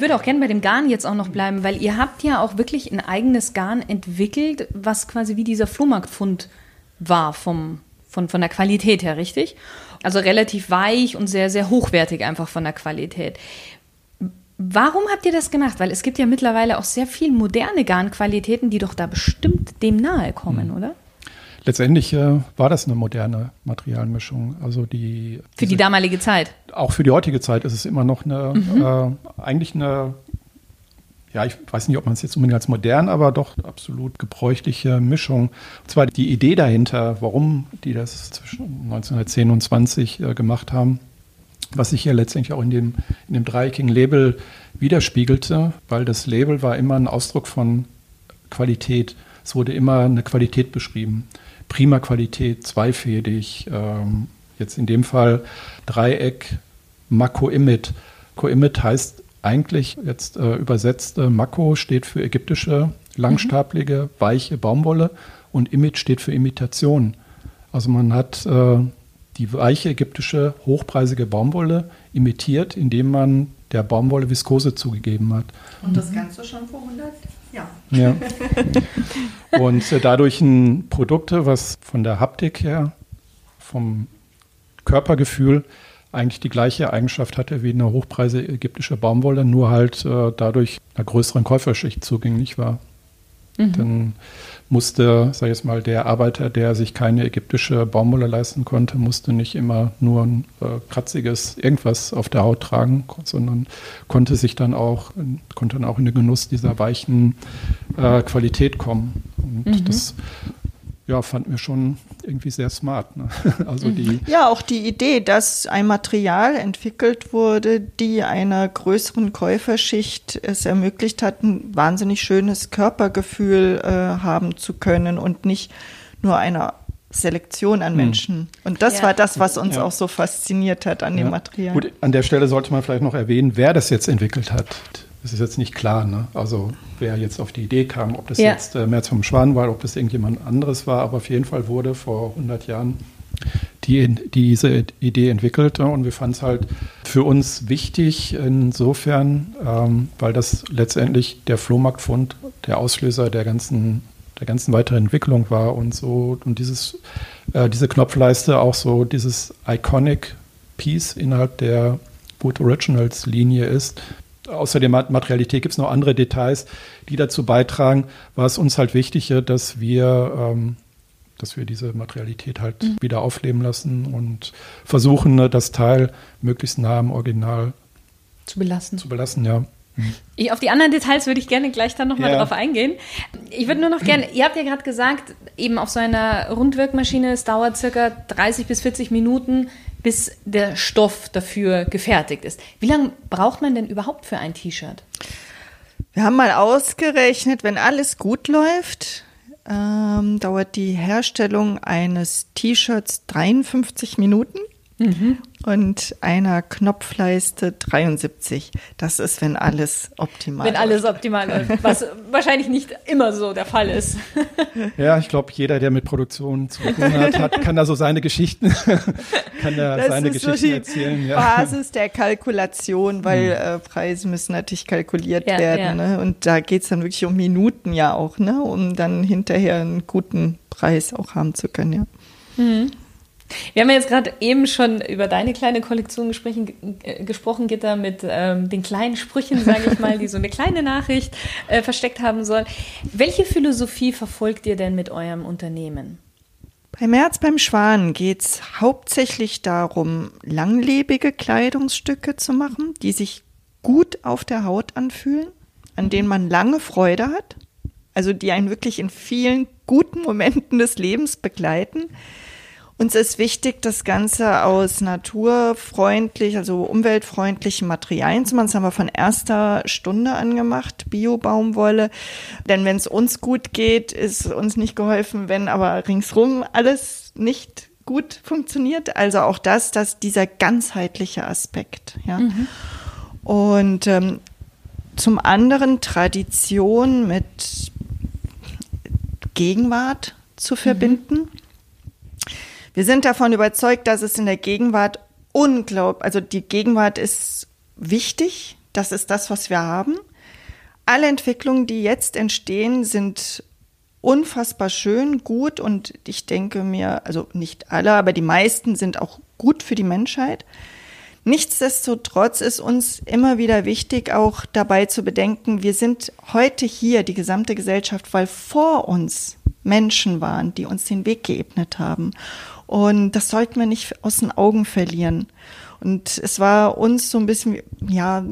ich würde auch gerne bei dem Garn jetzt auch noch bleiben, weil ihr habt ja auch wirklich ein eigenes Garn entwickelt, was quasi wie dieser Flohmarktfund war vom, von, von der Qualität her, richtig? Also relativ weich und sehr, sehr hochwertig einfach von der Qualität. Warum habt ihr das gemacht? Weil es gibt ja mittlerweile auch sehr viel moderne Garnqualitäten, die doch da bestimmt dem nahe kommen, mhm. oder? Letztendlich äh, war das eine moderne Materialmischung. Also die für die damalige Zeit. Auch für die heutige Zeit ist es immer noch eine mhm. äh, eigentlich eine ja, ich weiß nicht, ob man es jetzt unbedingt als modern, aber doch absolut gebräuchliche Mischung. Und zwar die Idee dahinter, warum die das zwischen 1910 und 20 äh, gemacht haben, was sich ja letztendlich auch in dem, in dem dreieckigen Label widerspiegelte, weil das Label war immer ein Ausdruck von Qualität. Es wurde immer eine Qualität beschrieben. Prima Qualität, zweifädig, ähm, jetzt in dem Fall Dreieck, Mako-Imit. Ko-Imit heißt eigentlich jetzt äh, übersetzt, äh, Mako steht für ägyptische, langstaplige, mhm. weiche Baumwolle und Imit steht für Imitation. Also man hat äh, die weiche ägyptische, hochpreisige Baumwolle imitiert, indem man der Baumwolle Viskose zugegeben hat. Und das Ganze schon vor 100 Jahren. Ja. Und äh, dadurch ein Produkt, was von der Haptik her, vom Körpergefühl eigentlich die gleiche Eigenschaft hatte wie eine hochpreisige ägyptische Baumwolle, nur halt äh, dadurch einer größeren Käuferschicht zugänglich war. Mhm. Dann musste, sag ich jetzt mal, der Arbeiter, der sich keine ägyptische Baumwolle leisten konnte, musste nicht immer nur ein äh, kratziges irgendwas auf der Haut tragen, sondern konnte sich dann auch, konnte dann auch in den Genuss dieser weichen äh, Qualität kommen. Und mhm. das ja, fanden wir schon irgendwie sehr smart. Ne? Also mhm. die ja, auch die Idee, dass ein Material entwickelt wurde, die einer größeren Käuferschicht es ermöglicht hat, ein wahnsinnig schönes Körpergefühl äh, haben zu können und nicht nur einer Selektion an mhm. Menschen. Und das ja. war das, was uns ja. auch so fasziniert hat an ja. dem Material. Gut, an der Stelle sollte man vielleicht noch erwähnen, wer das jetzt entwickelt hat. Das ist jetzt nicht klar. Ne? Also wer jetzt auf die Idee kam, ob das ja. jetzt äh, Merz vom Schwan war, ob das irgendjemand anderes war, aber auf jeden Fall wurde vor 100 Jahren die, diese Idee entwickelt ne? und wir fanden es halt für uns wichtig insofern, ähm, weil das letztendlich der Flohmarktfund, der Auslöser der ganzen der ganzen weiteren Entwicklung war und so und dieses äh, diese Knopfleiste auch so dieses iconic Piece innerhalb der Wood Originals Linie ist, außer der Materialität gibt es noch andere Details, die dazu beitragen, war es uns halt wichtig, dass wir, ähm, dass wir diese Materialität halt mhm. wieder aufleben lassen und versuchen, ne, das Teil möglichst nah am Original zu belassen. Zu belassen, ja. Mhm. Ich, auf die anderen Details würde ich gerne gleich dann nochmal ja. drauf eingehen. Ich würde nur noch gerne, ihr habt ja gerade gesagt, eben auf so einer Rundwirkmaschine, es dauert circa 30 bis 40 Minuten, bis der Stoff dafür gefertigt ist. Wie lange braucht man denn überhaupt für ein T-Shirt? Wir haben mal ausgerechnet, wenn alles gut läuft, ähm, dauert die Herstellung eines T-Shirts 53 Minuten. Mhm. Und einer Knopfleiste 73. Das ist, wenn alles optimal Wenn alles optimal läuft, was wahrscheinlich nicht immer so der Fall ist. Ja, ich glaube, jeder, der mit Produktion zu tun hat, hat kann da so seine Geschichten, kann da das seine Geschichten so die erzählen. Ja. Basis der Kalkulation, weil mhm. äh, Preise müssen natürlich kalkuliert ja, werden. Ja. Ne? Und da geht es dann wirklich um Minuten ja auch, ne? um dann hinterher einen guten Preis auch haben zu können. Ja. Mhm. Wir haben ja jetzt gerade eben schon über deine kleine Kollektion gesprochen, äh, gesprochen Gitter, mit ähm, den kleinen Sprüchen, sage ich mal, die so eine kleine Nachricht äh, versteckt haben sollen. Welche Philosophie verfolgt ihr denn mit eurem Unternehmen? Bei März beim Schwan geht es hauptsächlich darum, langlebige Kleidungsstücke zu machen, die sich gut auf der Haut anfühlen, an denen man lange Freude hat, also die einen wirklich in vielen guten Momenten des Lebens begleiten uns ist wichtig, das Ganze aus naturfreundlich, also umweltfreundlichen Materialien zu machen. Das haben wir von erster Stunde angemacht, Bio-Baumwolle. Denn wenn es uns gut geht, ist uns nicht geholfen, wenn aber ringsrum alles nicht gut funktioniert. Also auch das, dass dieser ganzheitliche Aspekt. Ja. Mhm. Und ähm, zum anderen Tradition mit Gegenwart zu verbinden. Mhm. Wir sind davon überzeugt, dass es in der Gegenwart unglaublich, also die Gegenwart ist wichtig, das ist das, was wir haben. Alle Entwicklungen, die jetzt entstehen, sind unfassbar schön, gut und ich denke mir, also nicht alle, aber die meisten sind auch gut für die Menschheit. Nichtsdestotrotz ist uns immer wieder wichtig, auch dabei zu bedenken, wir sind heute hier, die gesamte Gesellschaft, weil vor uns Menschen waren, die uns den Weg geebnet haben. Und das sollten wir nicht aus den Augen verlieren. Und es war uns so ein bisschen, ja,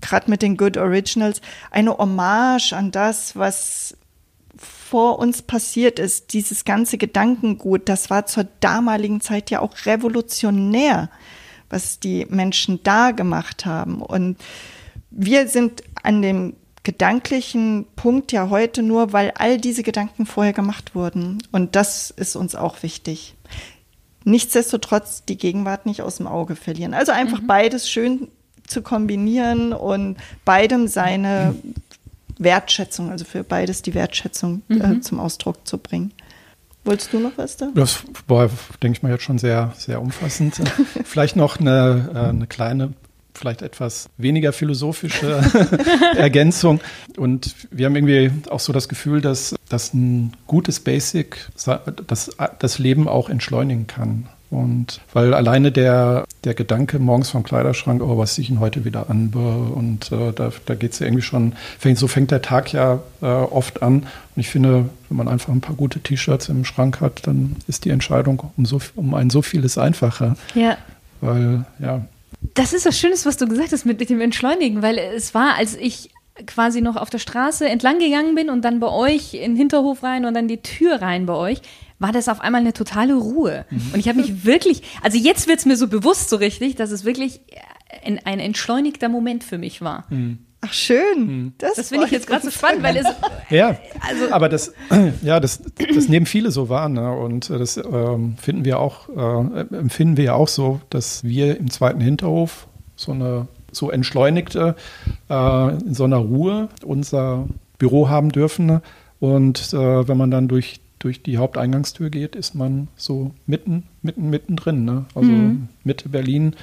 gerade mit den Good Originals, eine Hommage an das, was vor uns passiert ist, dieses ganze Gedankengut, das war zur damaligen Zeit ja auch revolutionär, was die Menschen da gemacht haben. Und wir sind an dem gedanklichen Punkt ja heute nur, weil all diese Gedanken vorher gemacht wurden. Und das ist uns auch wichtig. Nichtsdestotrotz die Gegenwart nicht aus dem Auge verlieren. Also einfach mhm. beides schön zu kombinieren und beidem seine Wertschätzung, also für beides die Wertschätzung äh, mhm. äh, zum Ausdruck zu bringen. Wolltest du noch was da? Das war, denke ich mal, jetzt schon sehr, sehr umfassend. Vielleicht noch eine, äh, eine kleine, vielleicht etwas weniger philosophische Ergänzung. Und wir haben irgendwie auch so das Gefühl, dass, dass ein gutes Basic das, das Leben auch entschleunigen kann. Und weil alleine der, der Gedanke morgens vom Kleiderschrank, oh, was ziehe ich denn heute wieder an? Und äh, da, da geht es ja irgendwie schon, fängt, so fängt der Tag ja äh, oft an. Und ich finde, wenn man einfach ein paar gute T-Shirts im Schrank hat, dann ist die Entscheidung um, so, um ein so vieles einfacher. Ja. Weil, ja. Das ist das Schönes, was du gesagt hast mit, mit dem Entschleunigen, weil es war, als ich quasi noch auf der Straße entlang gegangen bin und dann bei euch in den Hinterhof rein und dann die Tür rein bei euch, war das auf einmal eine totale Ruhe. Mhm. Und ich habe mich wirklich, also jetzt wird es mir so bewusst so richtig, dass es wirklich ein, ein entschleunigter Moment für mich war. Mhm. Ach schön. Mhm. Das, das finde ich jetzt gerade so spannend, weil es. Ja, also, aber das, ja, das, das nehmen viele so wahr. Ne? Und das ähm, finden wir auch, äh, empfinden wir ja auch so, dass wir im zweiten Hinterhof so eine so entschleunigte, äh, in so einer Ruhe unser Büro haben dürfen. Und äh, wenn man dann durch durch die Haupteingangstür geht, ist man so mitten, mitten, mittendrin. Ne? Also mhm. Mitte Berlin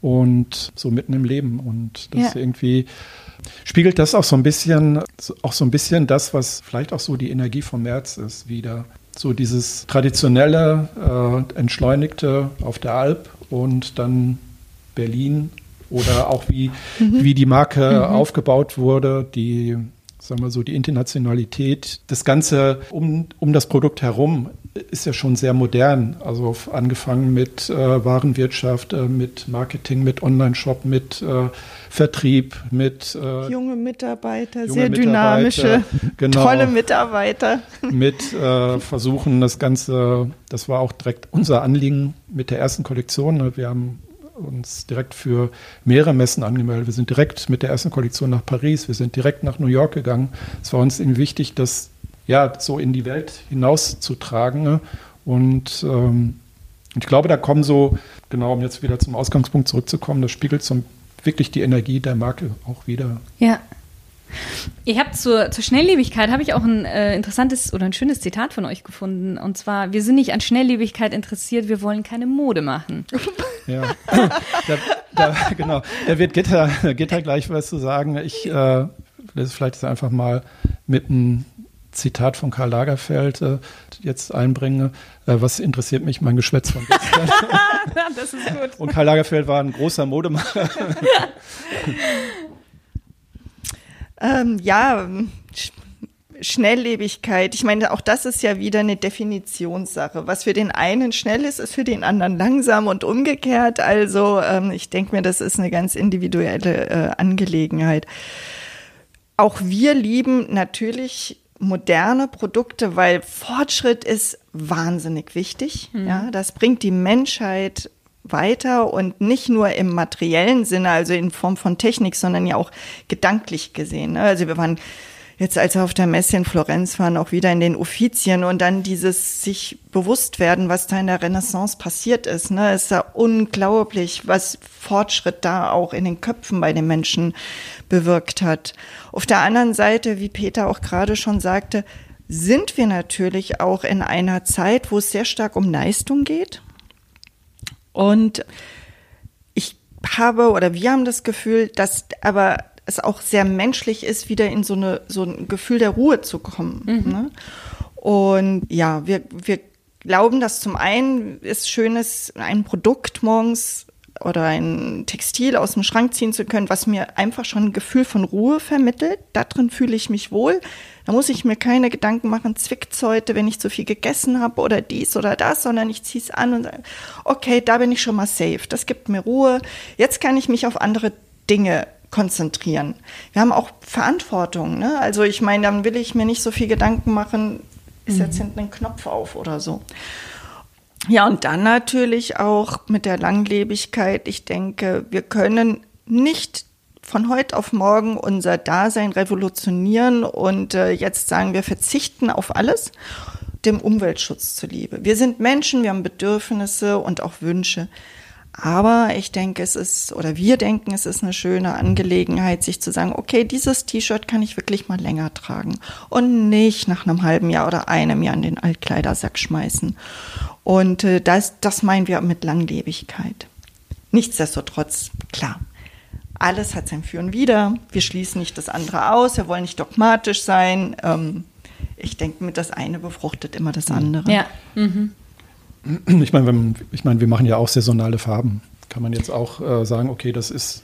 und so mitten im Leben. Und das ja. irgendwie spiegelt das auch so ein bisschen, auch so ein bisschen das, was vielleicht auch so die Energie vom März ist, wieder. So dieses traditionelle, äh, entschleunigte auf der Alp und dann Berlin oder auch wie, mhm. wie die Marke mhm. aufgebaut wurde, die sagen wir so, die Internationalität, das Ganze um, um das Produkt herum ist ja schon sehr modern. Also angefangen mit äh, Warenwirtschaft, äh, mit Marketing, mit Online-Shop, mit äh, Vertrieb, mit äh, junge Mitarbeiter, junge sehr dynamische, genau, tolle Mitarbeiter. Mit äh, versuchen das Ganze, das war auch direkt unser Anliegen mit der ersten Kollektion. Wir haben uns direkt für mehrere Messen angemeldet. Wir sind direkt mit der ersten Kollektion nach Paris, wir sind direkt nach New York gegangen. Es war uns eben wichtig, das ja so in die Welt hinauszutragen. Ne? Und ähm, ich glaube, da kommen so, genau, um jetzt wieder zum Ausgangspunkt zurückzukommen, das spiegelt so wirklich die Energie der Marke auch wieder. Ja, ich habe zur, zur Schnelllebigkeit habe ich auch ein äh, interessantes oder ein schönes Zitat von euch gefunden. Und zwar: Wir sind nicht an Schnelllebigkeit interessiert, wir wollen keine Mode machen. Ja, da, da, genau. Da wird Gitter, Gitter gleich was zu sagen. Ich äh, vielleicht das einfach mal mit einem Zitat von Karl Lagerfeld äh, jetzt einbringe. Äh, was interessiert mich mein Geschwätz von gestern? das ist gut. Und Karl Lagerfeld war ein großer Modemacher. Ähm, ja, Schnelllebigkeit. Ich meine, auch das ist ja wieder eine Definitionssache. Was für den einen schnell ist, ist für den anderen langsam und umgekehrt. Also ähm, ich denke mir, das ist eine ganz individuelle äh, Angelegenheit. Auch wir lieben natürlich moderne Produkte, weil Fortschritt ist wahnsinnig wichtig. Mhm. Ja, das bringt die Menschheit weiter und nicht nur im materiellen Sinne, also in Form von Technik, sondern ja auch gedanklich gesehen. Ne? Also wir waren jetzt, als wir auf der Messe in Florenz waren, auch wieder in den Uffizien und dann dieses sich bewusst werden, was da in der Renaissance passiert ist. Ne? Es ist ja unglaublich, was Fortschritt da auch in den Köpfen bei den Menschen bewirkt hat. Auf der anderen Seite, wie Peter auch gerade schon sagte, sind wir natürlich auch in einer Zeit, wo es sehr stark um Leistung geht und ich habe oder wir haben das Gefühl, dass aber es auch sehr menschlich ist, wieder in so, eine, so ein Gefühl der Ruhe zu kommen. Mhm. Ne? Und ja, wir, wir glauben, dass zum einen ist schönes, ein Produkt morgens oder ein Textil aus dem Schrank ziehen zu können, was mir einfach schon ein Gefühl von Ruhe vermittelt. Darin fühle ich mich wohl. Da muss ich mir keine Gedanken machen, zwickt's heute, wenn ich zu viel gegessen habe oder dies oder das, sondern ich ziehe es an und sage, okay, da bin ich schon mal safe. Das gibt mir Ruhe. Jetzt kann ich mich auf andere Dinge konzentrieren. Wir haben auch Verantwortung. Ne? Also ich meine, dann will ich mir nicht so viel Gedanken machen, ist jetzt mhm. hinten ein Knopf auf oder so. Ja, und dann natürlich auch mit der Langlebigkeit. Ich denke, wir können nicht von heute auf morgen unser Dasein revolutionieren und äh, jetzt sagen, wir verzichten auf alles, dem Umweltschutz zuliebe. Wir sind Menschen, wir haben Bedürfnisse und auch Wünsche. Aber ich denke, es ist, oder wir denken, es ist eine schöne Angelegenheit, sich zu sagen, okay, dieses T-Shirt kann ich wirklich mal länger tragen und nicht nach einem halben Jahr oder einem Jahr in den Altkleidersack schmeißen. Und äh, das, das meinen wir mit Langlebigkeit. Nichtsdestotrotz, klar, alles hat sein Für und Wider. Wir schließen nicht das andere aus, wir wollen nicht dogmatisch sein. Ähm, ich denke, mit das eine befruchtet immer das andere. Ja. Mhm. Ich meine, ich meine, wir machen ja auch saisonale Farben. Kann man jetzt auch äh, sagen, okay, das ist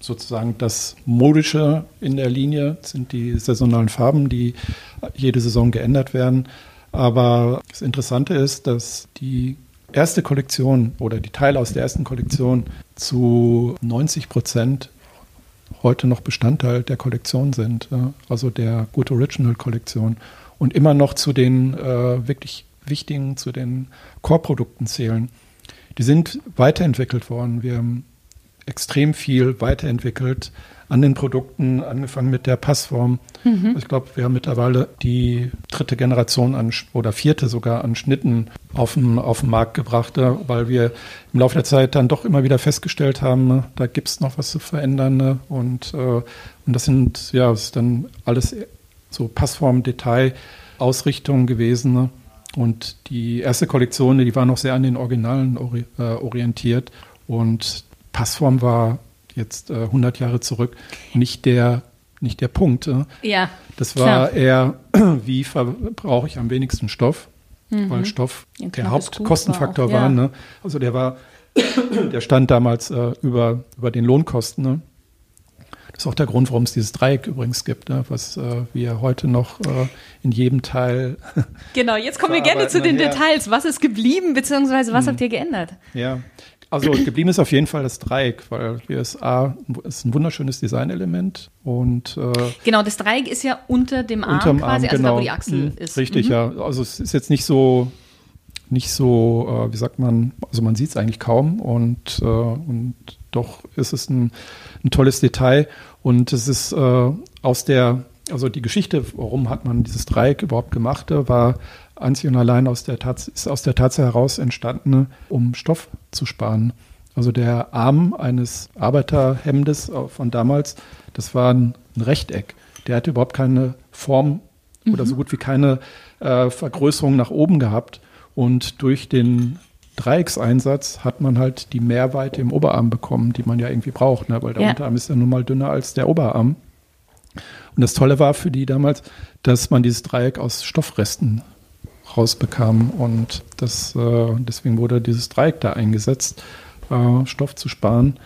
sozusagen das Modische in der Linie, sind die saisonalen Farben, die jede Saison geändert werden. Aber das Interessante ist, dass die erste Kollektion oder die Teile aus der ersten Kollektion zu 90 Prozent heute noch Bestandteil der Kollektion sind, also der Good Original Kollektion und immer noch zu den äh, wirklich wichtigen, zu den Core-Produkten zählen. Die sind weiterentwickelt worden. Wir haben extrem viel weiterentwickelt an den Produkten, angefangen mit der Passform. Mhm. Ich glaube, wir haben mittlerweile die dritte Generation an, oder vierte sogar an Schnitten auf den, auf den Markt gebracht, weil wir im Laufe der Zeit dann doch immer wieder festgestellt haben, ne, da gibt es noch was zu verändern. Ne, und, äh, und das sind, ja, das ist dann alles so Passform, Detail, Ausrichtungen gewesen. Und die erste Kollektion, die war noch sehr an den Originalen ori äh, orientiert. Und Passform war jetzt äh, 100 Jahre zurück nicht der, nicht der Punkt. Äh. Ja. Das war klar. eher, wie verbrauche ich am wenigsten Stoff, mhm. weil Stoff ja, der Hauptkostenfaktor war. Auch, ja. war ne? Also der war, der stand damals äh, über, über den Lohnkosten. Ne? Das ist auch der Grund, warum es dieses Dreieck übrigens gibt, ne? was äh, wir heute noch äh, in jedem Teil. Genau, jetzt kommen wir gerne zu den Details. Was ist geblieben, beziehungsweise was hm. habt ihr geändert? Ja, also geblieben ist auf jeden Fall das Dreieck, weil USA ist ein wunderschönes Designelement und äh, genau das Dreieck ist ja unter dem Arm quasi, Arm, also genau. da wo die Achsel mhm, ist. Richtig, mhm. ja. Also es ist jetzt nicht so nicht so, äh, wie sagt man, also man sieht es eigentlich kaum und, äh, und doch ist es ein, ein tolles Detail und es ist äh, aus der, also die Geschichte, warum hat man dieses Dreieck überhaupt gemacht, war einzig und allein aus der Tats ist aus der Tatsache heraus entstanden, um Stoff zu sparen. Also der Arm eines Arbeiterhemdes von damals, das war ein, Rechteck. Der hatte überhaupt keine Form mhm. oder so gut wie keine äh, Vergrößerung nach oben gehabt. Und durch den Dreieckseinsatz hat man halt die Mehrweite im Oberarm bekommen, die man ja irgendwie braucht, ne? weil der ja. Unterarm ist ja nun mal dünner als der Oberarm. Und das Tolle war für die damals, dass man dieses Dreieck aus Stoffresten rausbekam. Und das, äh, deswegen wurde dieses Dreieck da eingesetzt, äh, Stoff zu sparen.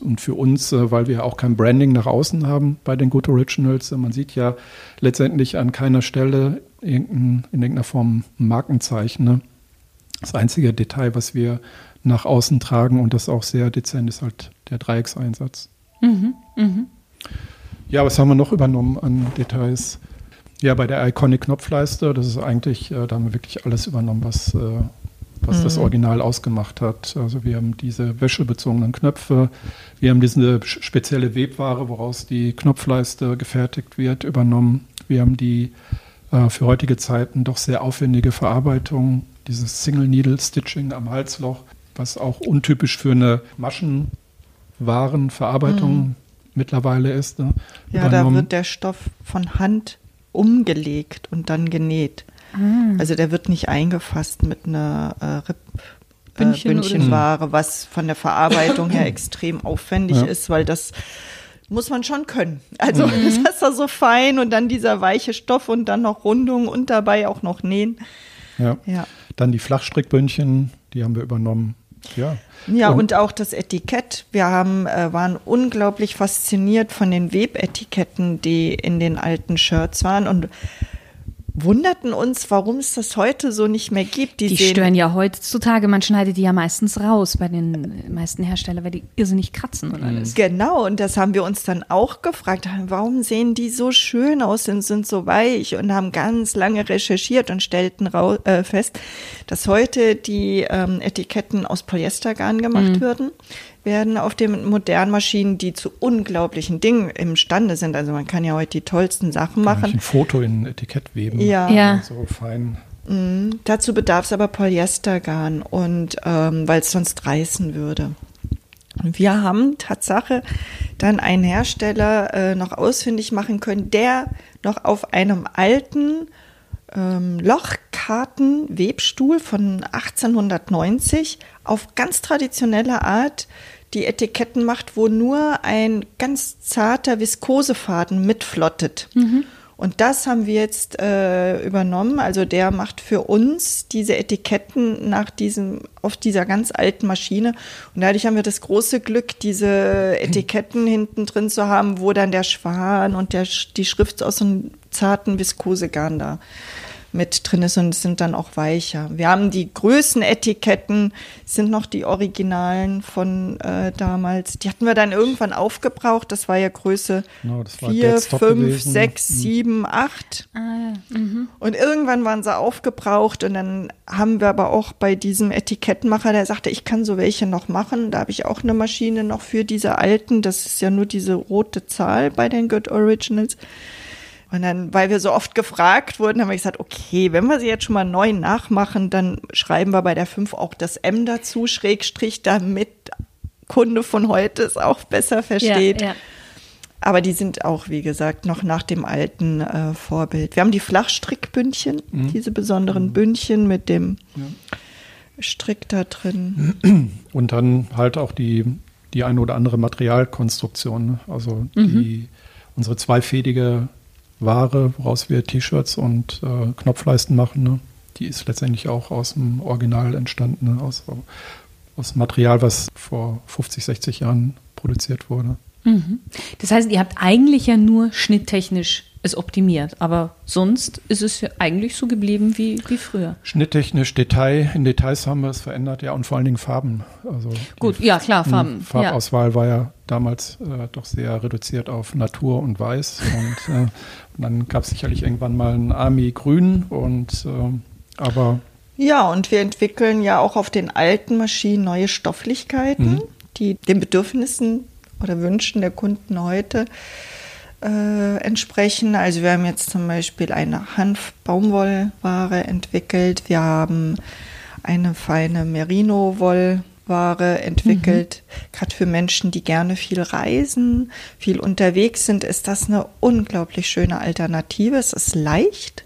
Und für uns, äh, weil wir auch kein Branding nach außen haben bei den Good Originals, man sieht ja letztendlich an keiner Stelle in irgendeiner Form ein Markenzeichen. Ne? Das einzige Detail, was wir nach außen tragen und das auch sehr dezent ist halt der Dreieckseinsatz. Mhm, mh. Ja, was haben wir noch übernommen an Details? Ja, bei der Iconic Knopfleiste, das ist eigentlich, äh, da haben wir wirklich alles übernommen, was, äh, was mhm. das Original ausgemacht hat. Also wir haben diese wäschebezogenen Knöpfe, wir haben diese spezielle Webware, woraus die Knopfleiste gefertigt wird, übernommen. Wir haben die äh, für heutige Zeiten doch sehr aufwendige Verarbeitung, dieses Single Needle Stitching am Halsloch, was auch untypisch für eine Maschenwarenverarbeitung mhm. mittlerweile ist. Ne? Ja, übernommen. da wird der Stoff von Hand umgelegt und dann genäht. Ah. Also der wird nicht eingefasst mit einer äh, Bündchen äh, oder Bündchenware, was von der Verarbeitung her extrem aufwendig Ja. ist, weil das muss man schon können. Also das ist da so fein und dann dieser weiche Stoff und dann noch Rundung und dabei auch noch nähen. Ja. Ja. Dann die Flachstrickbündchen, die haben wir übernommen. Ja. Ja, und, auch das Etikett. Wir haben, äh, waren unglaublich fasziniert von den Webetiketten, die in den alten Shirts waren und wunderten uns, warum es das heute so nicht mehr gibt. Die sehen- stören ja heutzutage, man schneidet die ja meistens raus bei den meisten Herstellern, weil die irrsinnig kratzen und alles. Genau, und das haben wir uns dann auch gefragt. Warum sehen die so schön aus und sind so weich und haben ganz lange recherchiert und stellten äh, fest, dass heute die ähm, Etiketten aus Polyestergarn gemacht würden, werden auf den modernen Maschinen, die zu unglaublichen Dingen imstande sind. Also man kann ja heute die tollsten Sachen Kann ich machen. ein Foto in ein Etikett weben. Ja. Ja. So fein. Mhm. Dazu bedarf es aber Polyestergarn und ähm, weil es sonst reißen würde. Und wir haben Tatsache dann einen Hersteller äh, noch ausfindig machen können, der noch auf einem alten ähm, Lochkarten-Webstuhl von 1890 auf ganz traditionelle Art die Etiketten macht, wo nur ein ganz zarter Viskosefaden mitflottet. Und das haben wir jetzt äh, übernommen. Also der macht für uns diese Etiketten nach diesem, auf dieser ganz alten Maschine. Und dadurch haben wir das große Glück, diese Etiketten hinten drin zu haben, wo dann der Schwan und der, die Schrift aus einem zarten Viskosegarn da mit drin ist und es sind dann auch weicher. Wir haben die Größenetiketten, sind noch die Originalen von äh, damals. Die hatten wir dann irgendwann aufgebraucht. Das war ja Größe war 4, Dead Stock 5, gewesen. 6, Mhm. 7, 8. Ah, ja. mhm. Und irgendwann waren sie aufgebraucht und dann haben wir aber auch bei diesem Etikettenmacher, der sagte, ich kann so welche noch machen. Da habe ich auch eine Maschine noch für diese alten. Das ist ja nur diese rote Zahl bei den Good Originals. Und dann, weil wir so oft gefragt wurden, haben wir gesagt, okay, wenn wir sie jetzt schon mal neu nachmachen, dann schreiben wir bei der 5 auch das M dazu, Schrägstrich, damit Kunde von heute es auch besser versteht. Ja, ja. Aber die sind auch, wie gesagt, noch nach dem alten äh, Vorbild. Wir haben die Flachstrickbündchen, diese besonderen Bündchen mit dem Strick da drin. Und dann halt auch die, die eine oder andere Materialkonstruktion. ne? Also die, unsere zweifädige Ware, woraus wir T-Shirts und äh, Knopfleisten machen, ne? die ist letztendlich auch aus dem Original entstanden, ne? aus, aus Material, was vor 50, 60 Jahren produziert wurde. Das heißt, ihr habt eigentlich ja nur schnitttechnisch es optimiert, aber sonst ist es ja eigentlich so geblieben wie, wie früher. Schnitttechnisch, Detail, in Details haben wir es verändert, ja, und vor allen Dingen Farben. Also Gut, ja klar, Farben. Mhm. Farbauswahl war ja damals äh, doch sehr reduziert auf Natur und Weiß. Und, äh, und dann gab es sicherlich irgendwann mal ein Army Grün und äh, aber Ja, und wir entwickeln ja auch auf den alten Maschinen neue Stofflichkeiten, die den Bedürfnissen oder Wünschen der Kunden heute äh, entsprechen. Also wir haben jetzt zum Beispiel eine Hanf-Baumwollware entwickelt. Wir haben eine feine Merino-Wollware entwickelt. Gerade für Menschen, die gerne viel reisen, viel unterwegs sind, ist das eine unglaublich schöne Alternative. Es ist leicht.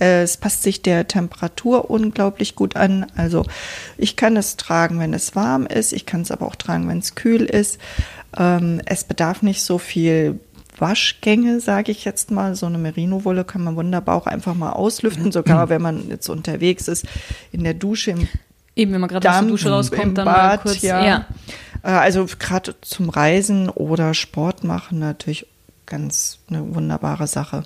Äh, Es passt sich der Temperatur unglaublich gut an. Also ich kann es tragen, wenn es warm ist. Ich kann es aber auch tragen, wenn es kühl ist. Ähm, es bedarf nicht so viel Waschgänge, sage ich jetzt mal. So eine Merino-Wolle kann man wunderbar auch einfach mal auslüften, sogar wenn man jetzt unterwegs ist, in der Dusche, im Eben, wenn man gerade aus der Dusche rauskommt, dann mal Bad, kurz. ja. ja. Äh, Also gerade zum Reisen oder Sport machen natürlich ganz eine wunderbare Sache.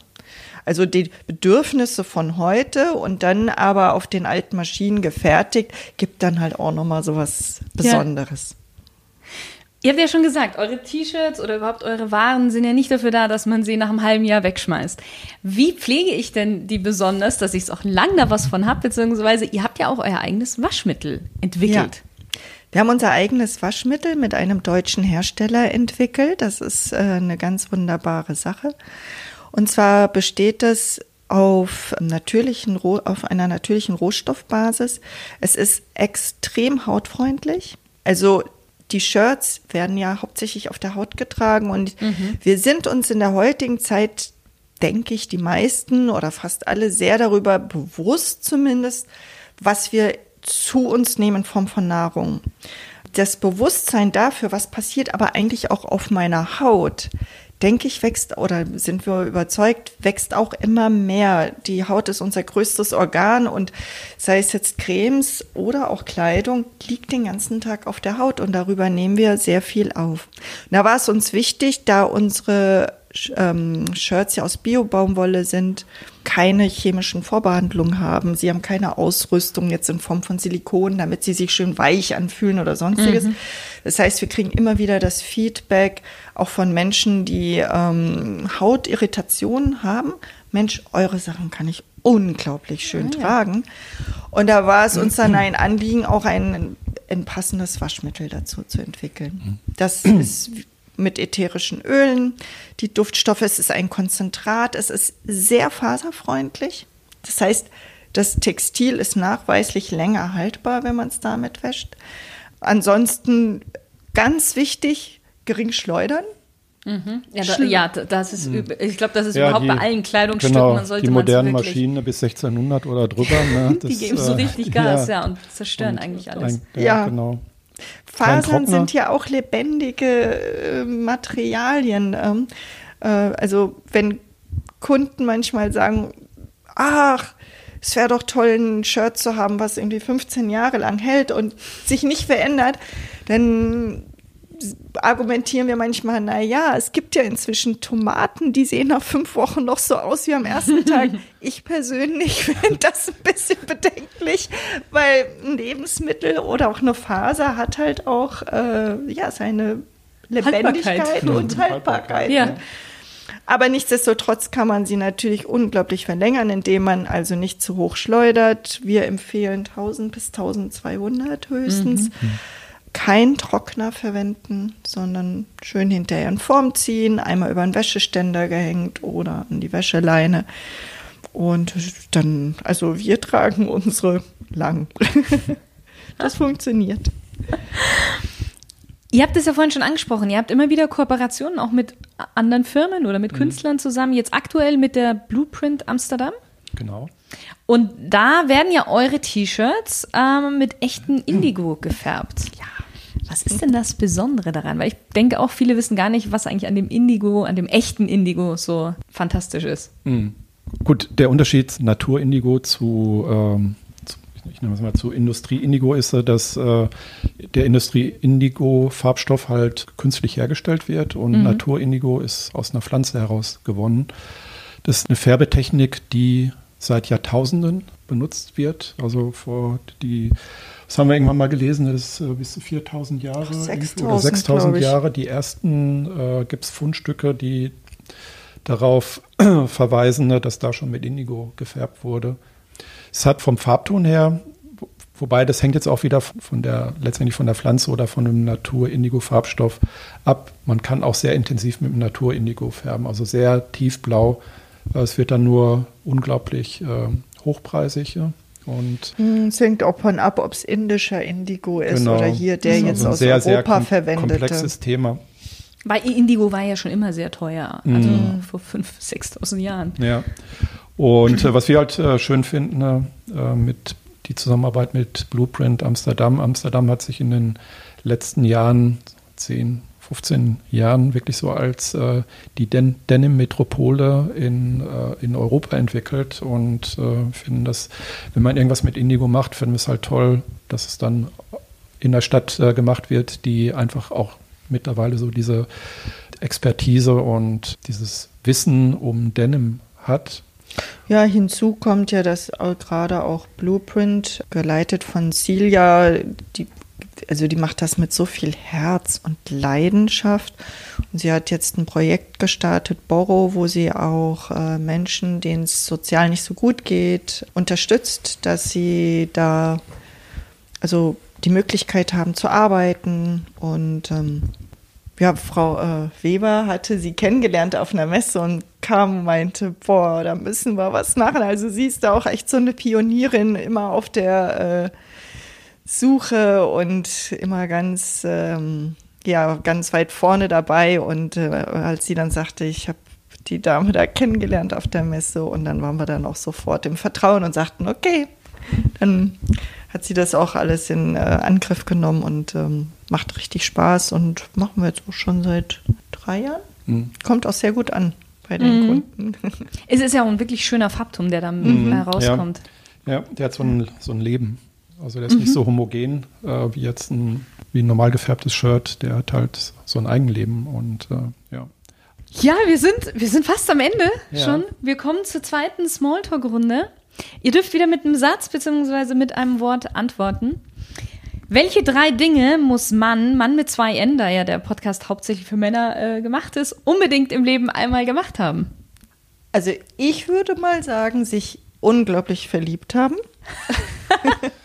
Also die Bedürfnisse von heute und dann aber auf den alten Maschinen gefertigt, gibt dann halt auch nochmal so was Besonderes. Ihr habt ja schon gesagt, eure T-Shirts oder überhaupt eure Waren sind ja nicht dafür da, dass man sie nach einem halben Jahr wegschmeißt. Wie pflege ich denn die besonders, dass ich es auch lang da was von habe, beziehungsweise ihr habt ja auch euer eigenes Waschmittel entwickelt. Wir haben unser eigenes Waschmittel mit einem deutschen Hersteller entwickelt. Das ist äh, eine ganz wunderbare Sache. Und zwar besteht es auf, natürlichen, auf einer natürlichen Rohstoffbasis. Es ist extrem hautfreundlich. Also die Shirts werden ja hauptsächlich auf der Haut getragen und wir sind uns in der heutigen Zeit, denke ich, die meisten oder fast alle sehr darüber bewusst zumindest, was wir zu uns nehmen in Form von Nahrung. Das Bewusstsein dafür, was passiert aber eigentlich auch auf meiner Haut, denke ich, wächst oder sind wir überzeugt, wächst auch immer mehr. Die Haut ist unser größtes Organ und sei es jetzt Cremes oder auch Kleidung, liegt den ganzen Tag auf der Haut und darüber nehmen wir sehr viel auf. Da war es uns wichtig, da unsere ähm, Shirts ja aus Bio-Baumwolle sind, keine chemischen Vorbehandlungen haben. Sie haben keine Ausrüstung jetzt in Form von Silikon, damit sie sich schön weich anfühlen oder sonstiges. Mhm. Das heißt, wir kriegen immer wieder das Feedback auch von Menschen, die ähm, Hautirritationen haben. Mensch, eure Sachen kann ich unglaublich schön ah, tragen. Und da war es uns dann ein Anliegen, auch ein, ein passendes Waschmittel dazu zu entwickeln. Mhm. Das ist mit ätherischen Ölen. Die Duftstoffe, es ist ein Konzentrat, es ist sehr faserfreundlich. Das heißt, das Textil ist nachweislich länger haltbar, wenn man es damit wäscht. Ansonsten ganz wichtig, gering schleudern. Mhm. Ja, da, ja, das ist, mhm. ich glaube, das ist ja, überhaupt die, bei allen Kleidungsstücken. Genau, man sollte die modernen Maschinen bis 1600 oder drüber. Ne, das, die geben so äh, richtig Gas, ja, ja und zerstören und eigentlich alles. Ein, ja, ja, genau. Fasern sind ja auch lebendige äh, Materialien. Ähm, äh, also wenn Kunden manchmal sagen, ach, es wäre doch toll, ein Shirt zu haben, was irgendwie 15 Jahre lang hält und sich nicht verändert, dann argumentieren wir manchmal, na ja, es gibt ja inzwischen Tomaten, die sehen nach fünf Wochen noch so aus wie am ersten Tag. Ich persönlich finde das ein bisschen bedenklich, weil ein Lebensmittel oder auch eine Faser hat halt auch äh, ja seine Lebendigkeit Haltbarkeit. und Haltbarkeit. Ja. Ne? Aber nichtsdestotrotz kann man sie natürlich unglaublich verlängern, indem man also nicht zu hoch schleudert. Wir empfehlen 1000 bis 1200 höchstens. Mhm kein Trockner verwenden, sondern schön hinterher in Form ziehen, einmal über einen Wäscheständer gehängt oder an die Wäscheleine. Und dann, also wir tragen unsere lang. das funktioniert. Ihr habt es ja vorhin schon angesprochen. Ihr habt immer wieder Kooperationen auch mit anderen Firmen oder mit mhm. Künstlern zusammen. Jetzt aktuell mit der Blueprint Amsterdam. Genau. Und da werden ja eure T-Shirts ähm, mit echten Indigo gefärbt. Ja. Was ist denn das Besondere daran? Weil ich denke auch, viele wissen gar nicht, was eigentlich an dem Indigo, an dem echten Indigo so fantastisch ist. Mhm. Gut, der Unterschied Natur-Indigo zu, ähm, zu, ich nenne es mal zu Industrie-Indigo ist, dass äh, der Industrie-Indigo-Farbstoff halt künstlich hergestellt wird und mhm. Natur-Indigo ist aus einer Pflanze heraus gewonnen. Das ist eine Färbetechnik, die seit Jahrtausenden benutzt wird. Also vor die das haben wir irgendwann mal gelesen, das ist äh, bis zu 4000 Jahre 6000, oder 6000 Jahre. Die ersten äh, gibt es Fundstücke, die darauf verweisen, ne, dass da schon mit Indigo gefärbt wurde. Es hat vom Farbton her, wobei das hängt jetzt auch wieder von der, letztendlich von der Pflanze oder von einem Natur-Indigo-Farbstoff ab. Man kann auch sehr intensiv mit dem Natur-Indigo färben, also sehr tiefblau. Es wird dann nur unglaublich äh, hochpreisig. Ja. Und hm, es hängt auch von ab, ob es indischer Indigo ist genau. oder hier der jetzt also aus sehr, Europa sehr verwendete. komplexes Thema. Weil Indigo war ja schon immer sehr teuer, also mm. vor 5.000, 6.000 Jahren. Ja. Und äh, was wir halt äh, schön finden, äh, mit die Zusammenarbeit mit Blueprint Amsterdam. Amsterdam hat sich in den letzten Jahren, 10, 15 Jahren wirklich so als äh, die Den Denim-Metropole in, äh, in Europa entwickelt und äh, finden das, wenn man irgendwas mit Indigo macht, finden wir es halt toll, dass es dann in der Stadt äh, gemacht wird, die einfach auch mittlerweile so diese Expertise und dieses Wissen um Denim hat. Ja, hinzu kommt ja, dass gerade auch Blueprint, geleitet von Celia, die also die macht das mit so viel Herz und Leidenschaft. Und sie hat jetzt ein Projekt gestartet, Borrow, wo sie auch äh, Menschen, denen es sozial nicht so gut geht, unterstützt, dass sie da also die Möglichkeit haben zu arbeiten. Und ähm, ja, Frau äh, Weber hatte sie kennengelernt auf einer Messe und kam und meinte, boah, da müssen wir was machen. Also sie ist da auch echt so eine Pionierin, immer auf der äh, Suche und immer ganz, ähm, ja, ganz weit vorne dabei. Und äh, als sie dann sagte, ich habe die Dame da kennengelernt auf der Messe und dann waren wir dann auch sofort im Vertrauen und sagten, okay, dann hat sie das auch alles in äh, Angriff genommen und ähm, macht richtig Spaß und machen wir jetzt auch schon seit drei Jahren. Mhm. Kommt auch sehr gut an bei den mhm. Kunden. Es ist ja auch ein wirklich schöner Farbton, der da mhm. rauskommt. Ja. ja. der hat so ein, so ein Leben. Also der ist nicht mhm. so homogen äh, wie jetzt ein, wie ein normal gefärbtes Shirt. Der hat halt so ein Eigenleben und äh, ja. Ja, wir sind, wir sind fast am Ende ja. schon. Wir kommen zur zweiten Smalltalk-Runde. Ihr dürft wieder mit einem Satz bzw. mit einem Wort antworten. Welche drei Dinge muss Mann, Mann mit zwei N, da ja der Podcast hauptsächlich für Männer äh, gemacht ist, unbedingt im Leben einmal gemacht haben? Also ich würde mal sagen, sich unglaublich verliebt haben.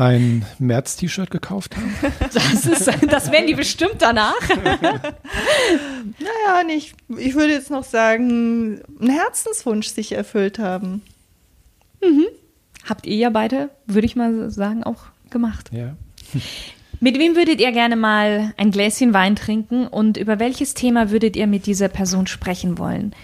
ein März-T-Shirt gekauft haben? Das, ist, das werden die bestimmt danach. naja, nicht. Ich würde jetzt noch sagen, einen Herzenswunsch sich erfüllt haben. Mhm. Habt ihr ja beide, würde ich mal sagen, auch gemacht. Ja. Mit wem würdet ihr gerne mal ein Gläschen Wein trinken und über welches Thema würdet ihr mit dieser Person sprechen wollen?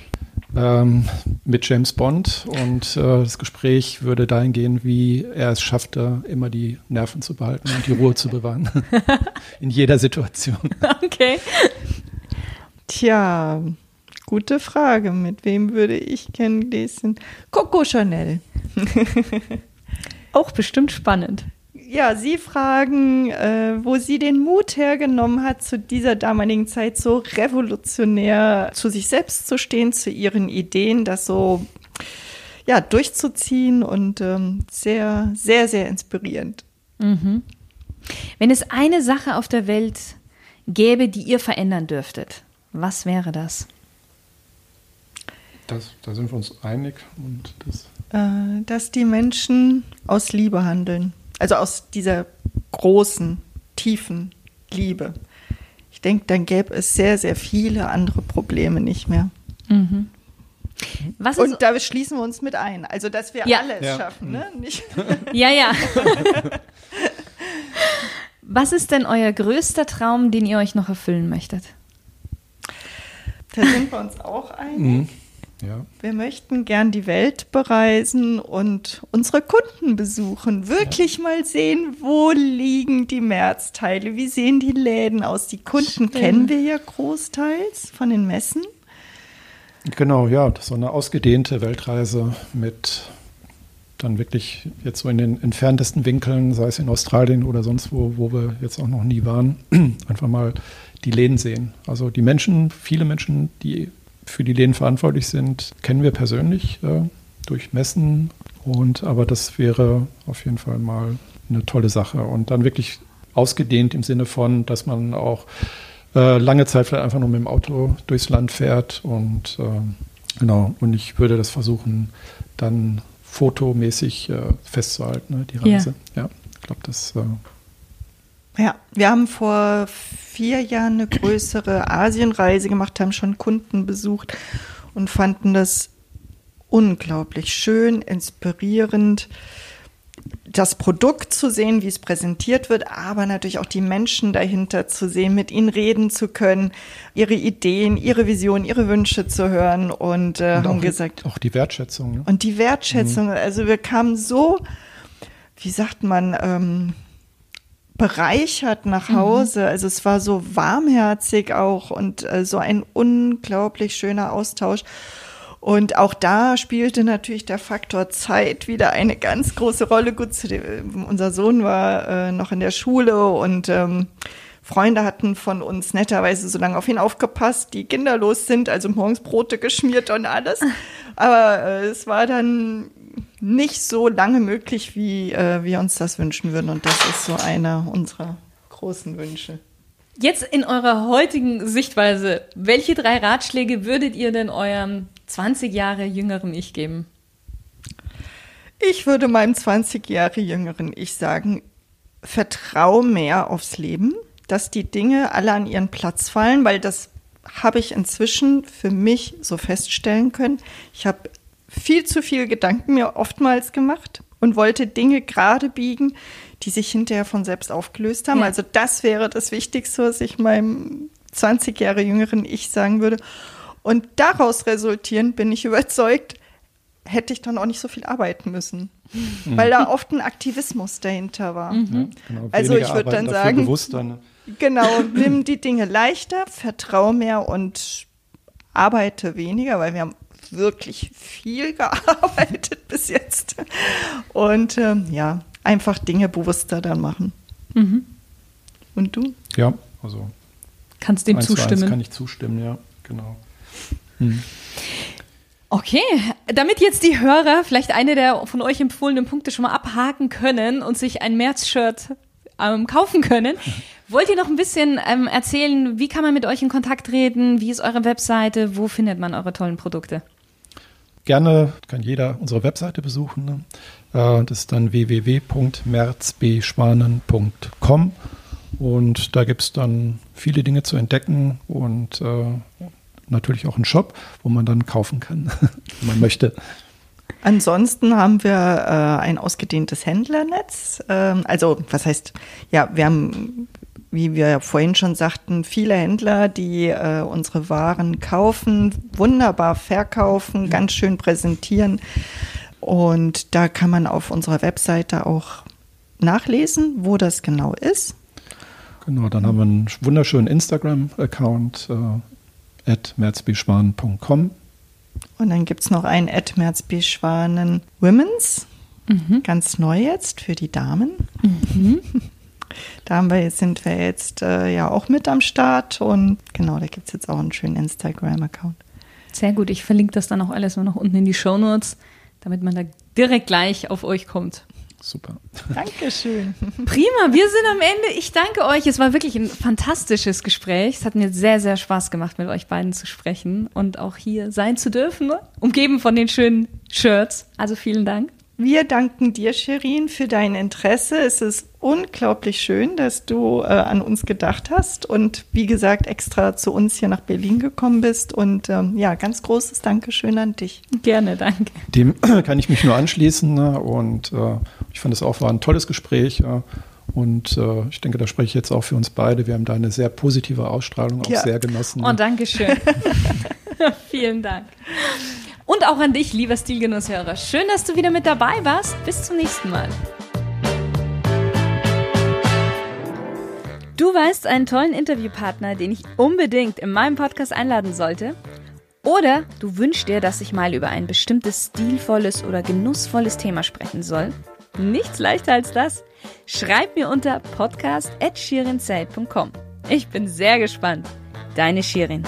Ähm, mit James Bond und äh, das Gespräch würde dahin gehen, wie er es schaffte, immer die Nerven zu behalten und die Ruhe zu bewahren. In jeder Situation. Okay. Tja, gute Frage. Mit wem würde ich kennenlernen? Coco Chanel. Auch bestimmt spannend ja, Sie fragen, äh, wo sie den Mut hergenommen hat, zu dieser damaligen Zeit so revolutionär zu sich selbst zu stehen, zu ihren Ideen, das so ja, durchzuziehen und ähm, sehr, sehr, sehr inspirierend. Mhm. Wenn es eine Sache auf der Welt gäbe, die ihr verändern dürftet, was wäre das? das da sind wir uns einig und das. Äh, dass die Menschen aus Liebe handeln. Also aus dieser großen, tiefen Liebe. Ich denke, dann gäbe es sehr, sehr viele andere Probleme nicht mehr. Mhm. Und da schließen wir uns mit ein. Also, dass wir ja. alles ja. schaffen, ne? Nicht ja, ja. Was ist denn euer größter Traum, den ihr euch noch erfüllen möchtet? Da sind wir uns auch einig. Mhm. Ja. Wir möchten gern die Welt bereisen und unsere Kunden besuchen. Wirklich ja. mal sehen, wo liegen die Märzteile, wie sehen die Läden aus. Die Kunden Stimmt. kennen wir ja großteils von den Messen. Genau, ja, so eine ausgedehnte Weltreise mit dann wirklich jetzt so in den entferntesten Winkeln, sei es in Australien oder sonst wo, wo wir jetzt auch noch nie waren, einfach mal die Läden sehen. Also die Menschen, viele Menschen, die für die Läden verantwortlich sind, kennen wir persönlich äh, durch Messen. Und aber das wäre auf jeden Fall mal eine tolle Sache. Und dann wirklich ausgedehnt im Sinne von, dass man auch äh, lange Zeit vielleicht einfach nur mit dem Auto durchs Land fährt. Und äh, genau, und ich würde das versuchen, dann fotomäßig äh, festzuhalten, ne, die Reise. Ja, ja ich glaube, das äh, ja, wir haben vor vier Jahren eine größere Asienreise gemacht, haben schon Kunden besucht und fanden das unglaublich schön, inspirierend, das Produkt zu sehen, wie es präsentiert wird, aber natürlich auch die Menschen dahinter zu sehen, mit ihnen reden zu können, ihre Ideen, ihre Visionen, ihre Wünsche zu hören und, äh, und haben auch, gesagt. Auch die Wertschätzung. Ne? Und die Wertschätzung. Mhm. Also wir kamen so, wie sagt man, ähm, bereichert nach mhm. Hause. Mhm. Also es war so warmherzig auch und äh, so ein unglaublich schöner Austausch. Und auch da spielte natürlich der Faktor Zeit wieder eine ganz große Rolle. Gut, unser Sohn war äh, noch in der Schule und ähm, Freunde hatten von uns netterweise so lange auf ihn aufgepasst, die kinderlos sind, also morgens Brote geschmiert und alles. Aber äh, es war dann nicht so lange möglich, wie äh, wir uns das wünschen würden. Und das ist so einer unserer großen Wünsche. Jetzt in eurer heutigen Sichtweise, welche drei Ratschläge würdet ihr denn eurem 20 Jahre jüngeren Ich geben? Ich würde meinem 20 Jahre jüngeren Ich sagen, vertrau mehr aufs Leben, dass die Dinge alle an ihren Platz fallen, weil das habe ich inzwischen für mich so feststellen können. Ich habe viel zu viel Gedanken mir oftmals gemacht und wollte Dinge gerade biegen, die sich hinterher von selbst aufgelöst haben. Ja. Also das wäre das Wichtigste, was ich meinem 20 Jahre jüngeren Ich sagen würde. Und daraus resultierend bin ich überzeugt, hätte ich dann auch nicht so viel arbeiten müssen, mhm. weil da oft ein Aktivismus dahinter war. Mhm. Ja, genau. Also ich würde dann sagen, bewusster, ne? genau, nimm die Dinge leichter, vertrau mehr und arbeite weniger, weil wir haben wirklich viel gearbeitet bis jetzt. Und ähm, ja, einfach Dinge bewusster dann machen. Mhm. Und du? Ja, also. Kannst dem zustimmen? kann ich zustimmen, ja, genau. Hm. Okay, damit jetzt die Hörer vielleicht eine der von euch empfohlenen Punkte schon mal abhaken können und sich ein März-Shirt ähm, kaufen können, wollt ihr noch ein bisschen ähm, erzählen, wie kann man mit euch in Kontakt treten? Wie ist eure Webseite? Wo findet man eure tollen Produkte? Gerne kann jeder unsere Webseite besuchen. Ne? Äh, das ist dann www.merzbschwanen.com und da gibt es dann viele Dinge zu entdecken und äh, natürlich auch einen Shop, wo man dann kaufen kann, wenn man möchte. Ansonsten haben wir äh, ein ausgedehntes Händlernetz. Ähm, also was heißt, ja, wir haben, wie wir vorhin schon sagten, viele Händler, die äh, unsere Waren kaufen, wunderbar verkaufen, ganz schön präsentieren. Und da kann man auf unserer Webseite auch nachlesen, wo das genau ist. Genau, dann haben wir einen wunderschönen Instagram-Account, äh, at merzbischwanen.com. Und dann gibt es noch einen at merzbischwanen Women's. Mhm. Ganz neu jetzt für die Damen. Mhm. Da haben wir, sind wir jetzt äh, ja auch mit am Start und genau, da gibt es jetzt auch einen schönen Instagram-Account. Sehr gut, ich verlinke das dann auch alles mal noch unten in die Show Notes, damit man da direkt gleich auf euch kommt. Super. Dankeschön. Prima, wir sind am Ende. Ich danke euch. Es war wirklich ein fantastisches Gespräch. Es hat mir sehr, sehr Spaß gemacht, mit euch beiden zu sprechen und auch hier sein zu dürfen, umgeben von den schönen Shirts. Also vielen Dank. Wir danken dir, Sherin, für dein Interesse. Es ist unglaublich schön, dass du äh, an uns gedacht hast und wie gesagt extra zu uns hier nach Berlin gekommen bist. Und ähm, ja, ganz großes Dankeschön an dich. Gerne, danke. Dem kann ich mich nur anschließen ne? und äh, ich fand es auch war ein tolles Gespräch. Ja. Und äh, ich denke, da spreche ich jetzt auch für uns beide. Wir haben da eine sehr positive Ausstrahlung auch ja. sehr genossen. Oh, danke schön. Vielen Dank. Und auch an dich, lieber Stilgenusshörer. Schön, dass du wieder mit dabei warst. Bis zum nächsten Mal. Du weißt einen tollen Interviewpartner, den ich unbedingt in meinem Podcast einladen sollte? Oder du wünschst dir, dass ich mal über ein bestimmtes stilvolles oder genussvolles Thema sprechen soll? Nichts leichter als das. Schreib mir unter podcast.shirinzeit.com. Ich bin sehr gespannt. Deine Shirin.